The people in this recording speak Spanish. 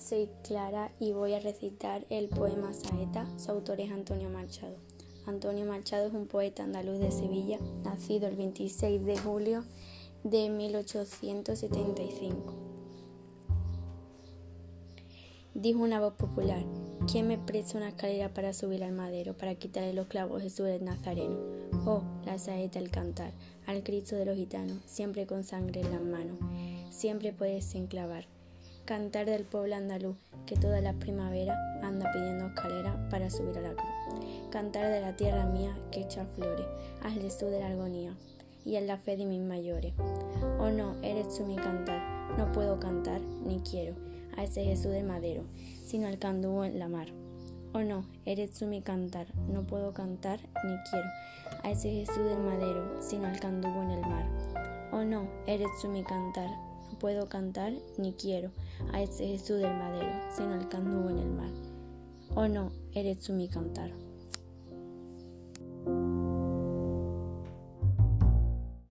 soy Clara y voy a recitar el poema Saeta. Su autor es Antonio Machado. Antonio Machado es un poeta andaluz de Sevilla, nacido el 26 de julio de 1875. Dijo una voz popular, ¿quién me presta una escalera para subir al madero, para quitarle los clavos Jesús del Nazareno? Oh, la saeta al cantar, al Cristo de los gitanos, siempre con sangre en las manos, siempre puedes enclavar cantar del pueblo andaluz que todas las primaveras anda pidiendo escaleras para subir a la cruz. Cantar de la tierra mía que echa flores, al Jesús de la argonía y en la fe de mis mayores. Oh no, eres tú mi cantar, no puedo cantar ni quiero a ese Jesús de madero, sino al candubo en la mar. Oh no, eres tú mi cantar, no puedo cantar ni quiero a ese Jesús del madero, sino al candubo en el mar. Oh no, eres tú mi cantar, puedo cantar ni quiero a ese Jesús del madero, sino al candubo en el mar. Oh no, eres tú mi cantar.